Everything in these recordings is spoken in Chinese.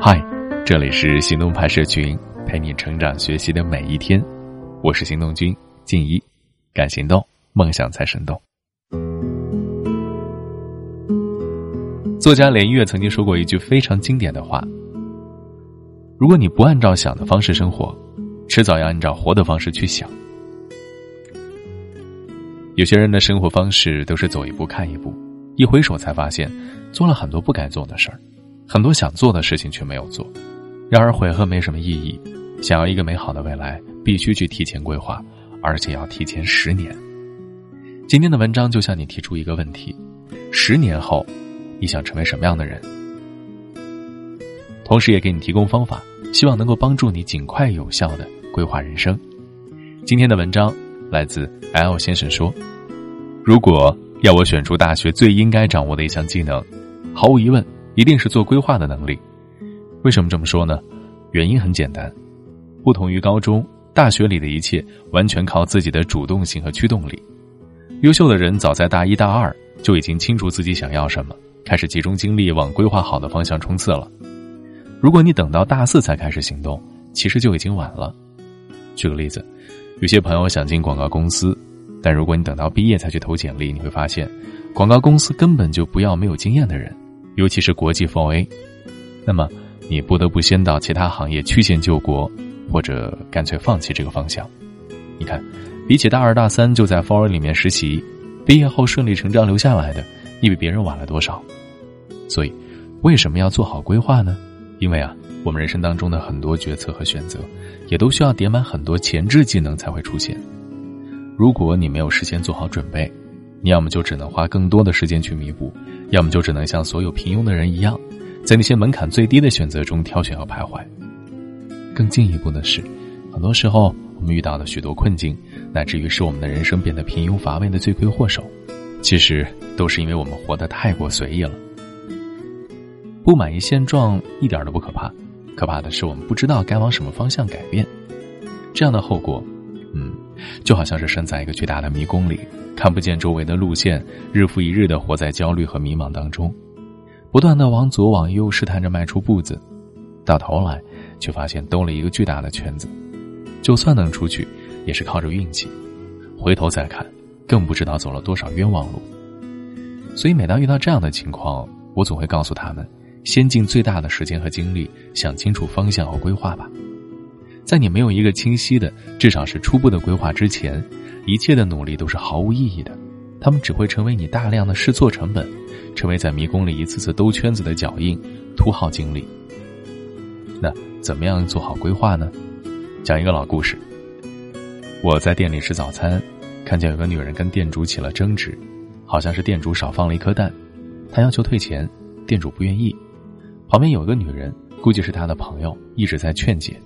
嗨，这里是行动派社群，陪你成长学习的每一天。我是行动君静一，敢行动，梦想才生动。作家连岳曾经说过一句非常经典的话：“如果你不按照想的方式生活，迟早要按照活的方式去想。”有些人的生活方式都是走一步看一步，一回首才发现做了很多不该做的事儿，很多想做的事情却没有做。然而悔恨没什么意义，想要一个美好的未来，必须去提前规划，而且要提前十年。今天的文章就向你提出一个问题：十年后，你想成为什么样的人？同时也给你提供方法，希望能够帮助你尽快有效的规划人生。今天的文章。来自 L 先生说：“如果要我选出大学最应该掌握的一项技能，毫无疑问，一定是做规划的能力。为什么这么说呢？原因很简单，不同于高中、大学里的一切完全靠自己的主动性和驱动力。优秀的人早在大一大二就已经清楚自己想要什么，开始集中精力往规划好的方向冲刺了。如果你等到大四才开始行动，其实就已经晚了。举个例子。”有些朋友想进广告公司，但如果你等到毕业才去投简历，你会发现，广告公司根本就不要没有经验的人，尤其是国际 4A。那么，你不得不先到其他行业曲线救国，或者干脆放弃这个方向。你看，比起大二大三就在 4A 里面实习，毕业后顺理成章留下来的，你比别人晚了多少？所以，为什么要做好规划呢？因为啊。我们人生当中的很多决策和选择，也都需要叠满很多前置技能才会出现。如果你没有事先做好准备，你要么就只能花更多的时间去弥补，要么就只能像所有平庸的人一样，在那些门槛最低的选择中挑选和徘徊。更进一步的是，很多时候我们遇到的许多困境，乃至于使我们的人生变得平庸乏味的罪魁祸首，其实都是因为我们活得太过随意了。不满意现状一点都不可怕。可怕的是，我们不知道该往什么方向改变，这样的后果，嗯，就好像是身在一个巨大的迷宫里，看不见周围的路线，日复一日的活在焦虑和迷茫当中，不断的往左往右试探着迈出步子，到头来却发现兜了一个巨大的圈子，就算能出去，也是靠着运气，回头再看，更不知道走了多少冤枉路。所以，每当遇到这样的情况，我总会告诉他们。先尽最大的时间和精力想清楚方向和规划吧，在你没有一个清晰的，至少是初步的规划之前，一切的努力都是毫无意义的，他们只会成为你大量的试错成本，成为在迷宫里一次次兜圈子的脚印，徒耗精力。那怎么样做好规划呢？讲一个老故事。我在店里吃早餐，看见有个女人跟店主起了争执，好像是店主少放了一颗蛋，她要求退钱，店主不愿意。旁边有个女人，估计是他的朋友，一直在劝解。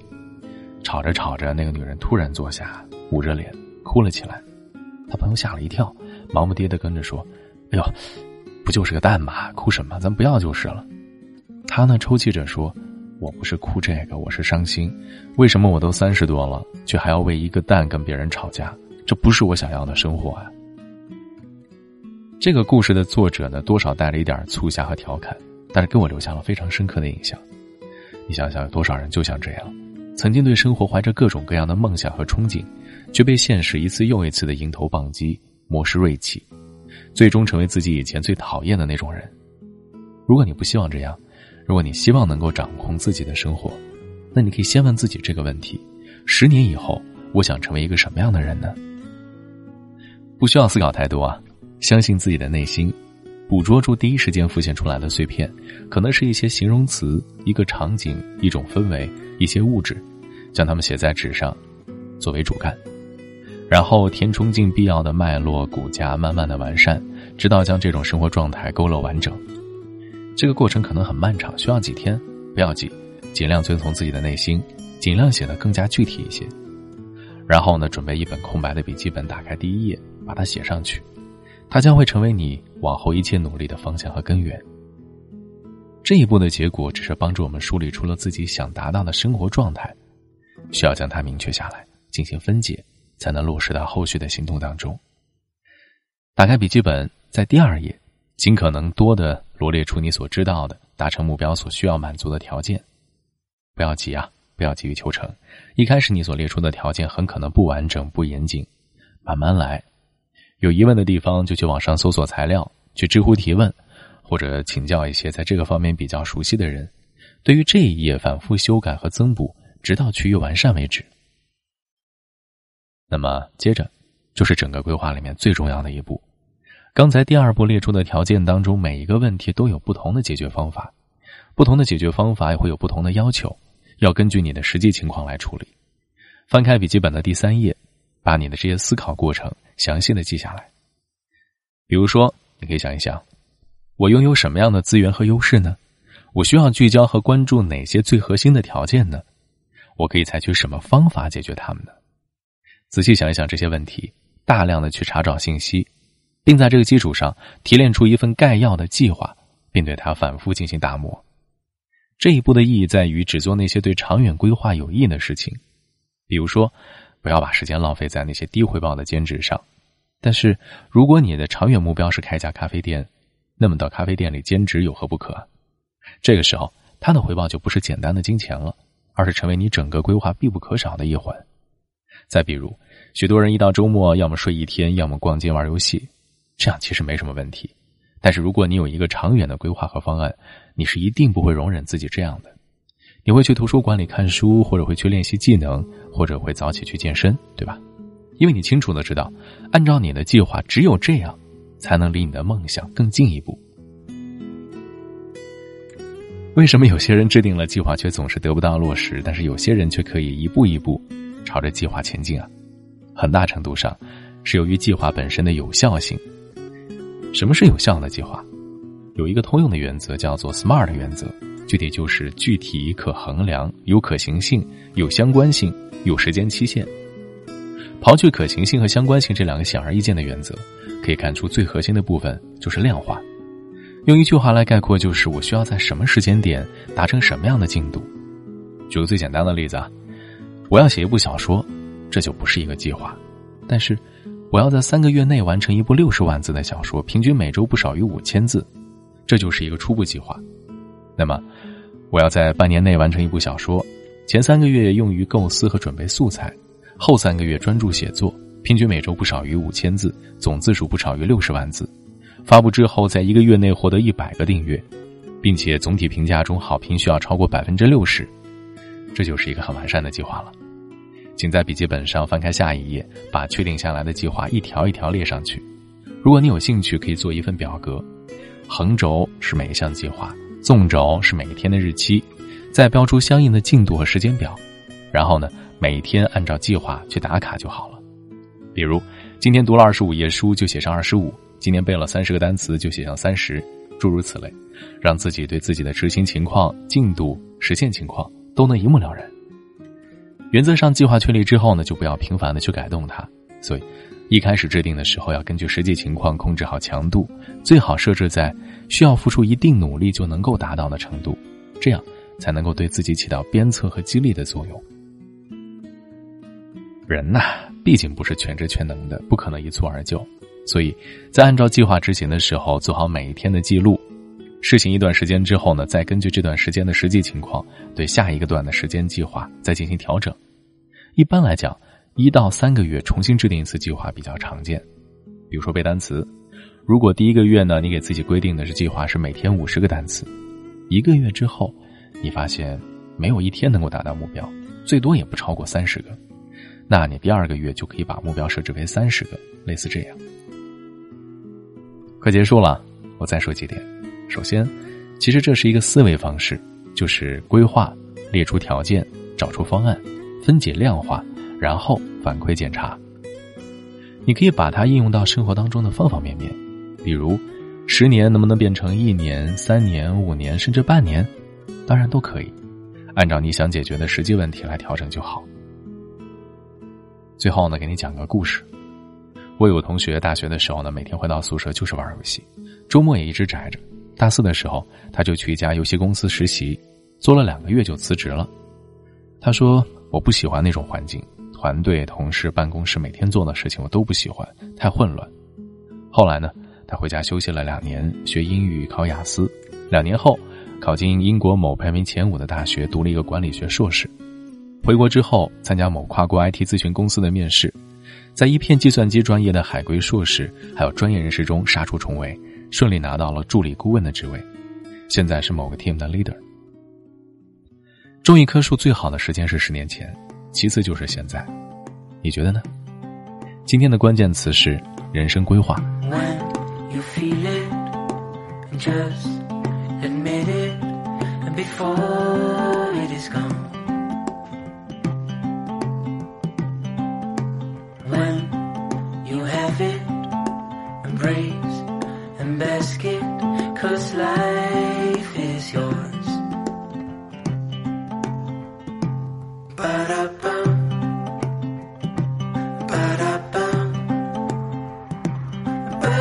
吵着吵着，那个女人突然坐下，捂着脸哭了起来。他朋友吓了一跳，忙不迭的跟着说：“哎呦，不就是个蛋吗？哭什么？咱不要就是了。”他呢抽泣着说：“我不是哭这个，我是伤心。为什么我都三十多了，却还要为一个蛋跟别人吵架？这不是我想要的生活啊！”这个故事的作者呢，多少带了一点促狭和调侃。但是给我留下了非常深刻的印象。你想想，有多少人就像这样，曾经对生活怀着各种各样的梦想和憧憬，却被现实一次又一次的迎头棒击，磨蚀锐气，最终成为自己以前最讨厌的那种人。如果你不希望这样，如果你希望能够掌控自己的生活，那你可以先问自己这个问题：十年以后，我想成为一个什么样的人呢？不需要思考太多啊，相信自己的内心。捕捉住第一时间浮现出来的碎片，可能是一些形容词、一个场景、一种氛围、一些物质，将它们写在纸上，作为主干，然后填充进必要的脉络骨架，慢慢的完善，直到将这种生活状态勾勒完整。这个过程可能很漫长，需要几天，不要急，尽量遵从自己的内心，尽量写得更加具体一些。然后呢，准备一本空白的笔记本，打开第一页，把它写上去。它将会成为你往后一切努力的方向和根源。这一步的结果只是帮助我们梳理出了自己想达到的生活状态，需要将它明确下来，进行分解，才能落实到后续的行动当中。打开笔记本，在第二页，尽可能多的罗列出你所知道的、达成目标所需要满足的条件。不要急啊，不要急于求成。一开始你所列出的条件很可能不完整、不严谨，慢慢来。有疑问的地方就去网上搜索材料，去知乎提问，或者请教一些在这个方面比较熟悉的人。对于这一页，反复修改和增补，直到趋于完善为止。那么接着，就是整个规划里面最重要的一步。刚才第二步列出的条件当中，每一个问题都有不同的解决方法，不同的解决方法也会有不同的要求，要根据你的实际情况来处理。翻开笔记本的第三页，把你的这些思考过程详细的记下来。比如说，你可以想一想，我拥有什么样的资源和优势呢？我需要聚焦和关注哪些最核心的条件呢？我可以采取什么方法解决它们呢？仔细想一想这些问题，大量的去查找信息。并在这个基础上提炼出一份概要的计划，并对它反复进行打磨。这一步的意义在于只做那些对长远规划有益的事情，比如说，不要把时间浪费在那些低回报的兼职上。但是，如果你的长远目标是开家咖啡店，那么到咖啡店里兼职有何不可？这个时候，它的回报就不是简单的金钱了，而是成为你整个规划必不可少的一环。再比如，许多人一到周末，要么睡一天，要么逛街玩游戏。这样其实没什么问题，但是如果你有一个长远的规划和方案，你是一定不会容忍自己这样的。你会去图书馆里看书，或者会去练习技能，或者会早起去健身，对吧？因为你清楚的知道，按照你的计划，只有这样，才能离你的梦想更进一步。为什么有些人制定了计划却总是得不到落实，但是有些人却可以一步一步朝着计划前进啊？很大程度上是由于计划本身的有效性。什么是有效的计划？有一个通用的原则，叫做 SMART 原则，具体就是具体、可衡量、有可行性、有相关性、有时间期限。刨去可行性和相关性这两个显而易见的原则，可以看出最核心的部分就是量化。用一句话来概括，就是我需要在什么时间点达成什么样的进度。举个最简单的例子啊，我要写一部小说，这就不是一个计划，但是。我要在三个月内完成一部六十万字的小说，平均每周不少于五千字，这就是一个初步计划。那么，我要在半年内完成一部小说，前三个月用于构思和准备素材，后三个月专注写作，平均每周不少于五千字，总字数不少于六十万字。发布之后，在一个月内获得一百个订阅，并且总体评价中好评需要超过百分之六十，这就是一个很完善的计划了。请在笔记本上翻开下一页，把确定下来的计划一条一条列上去。如果你有兴趣，可以做一份表格，横轴是每一项计划，纵轴是每一天的日期，再标出相应的进度和时间表。然后呢，每天按照计划去打卡就好了。比如，今天读了二十五页书，就写上二十五；今天背了三十个单词，就写上三十，诸如此类，让自己对自己的执行情况、进度、实现情况都能一目了然。原则上，计划确立之后呢，就不要频繁的去改动它。所以，一开始制定的时候，要根据实际情况控制好强度，最好设置在需要付出一定努力就能够达到的程度，这样才能够对自己起到鞭策和激励的作用。人呐，毕竟不是全知全能的，不可能一蹴而就。所以在按照计划执行的时候，做好每一天的记录。试行一段时间之后呢，再根据这段时间的实际情况，对下一个段的时间计划再进行调整。一般来讲，一到三个月重新制定一次计划比较常见。比如说背单词，如果第一个月呢，你给自己规定的是计划是每天五十个单词，一个月之后，你发现没有一天能够达到目标，最多也不超过三十个，那你第二个月就可以把目标设置为三十个，类似这样。快结束了，我再说几点。首先，其实这是一个思维方式，就是规划、列出条件、找出方案、分解量化，然后反馈检查。你可以把它应用到生活当中的方方面面，比如十年能不能变成一年、三年、五年，甚至半年，当然都可以，按照你想解决的实际问题来调整就好。最后呢，给你讲个故事。我有个同学，大学的时候呢，每天回到宿舍就是玩游戏，周末也一直宅着。大四的时候，他就去一家游戏公司实习，做了两个月就辞职了。他说：“我不喜欢那种环境，团队、同事、办公室每天做的事情我都不喜欢，太混乱。”后来呢，他回家休息了两年，学英语，考雅思。两年后，考进英国某排名前五的大学，读了一个管理学硕士。回国之后，参加某跨国 IT 咨询公司的面试，在一片计算机专业的海归硕士还有专业人士中杀出重围，顺利拿到了助理顾问的职位。现在是某个 team 的 leader。种一棵树最好的时间是十年前，其次就是现在。你觉得呢？今天的关键词是人生规划。is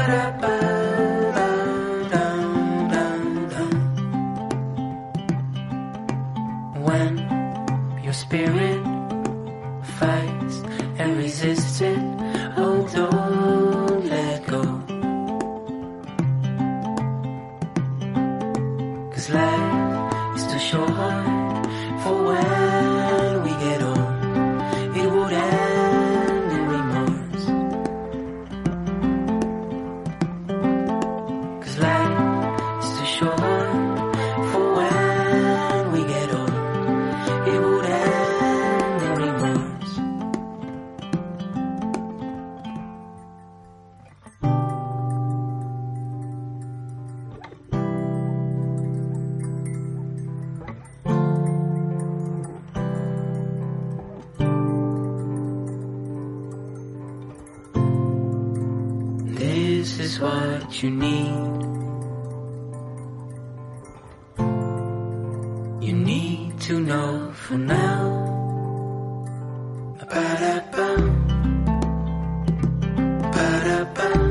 Ba-da-ba. What you need. You need to know for now. Ba-da-bum. just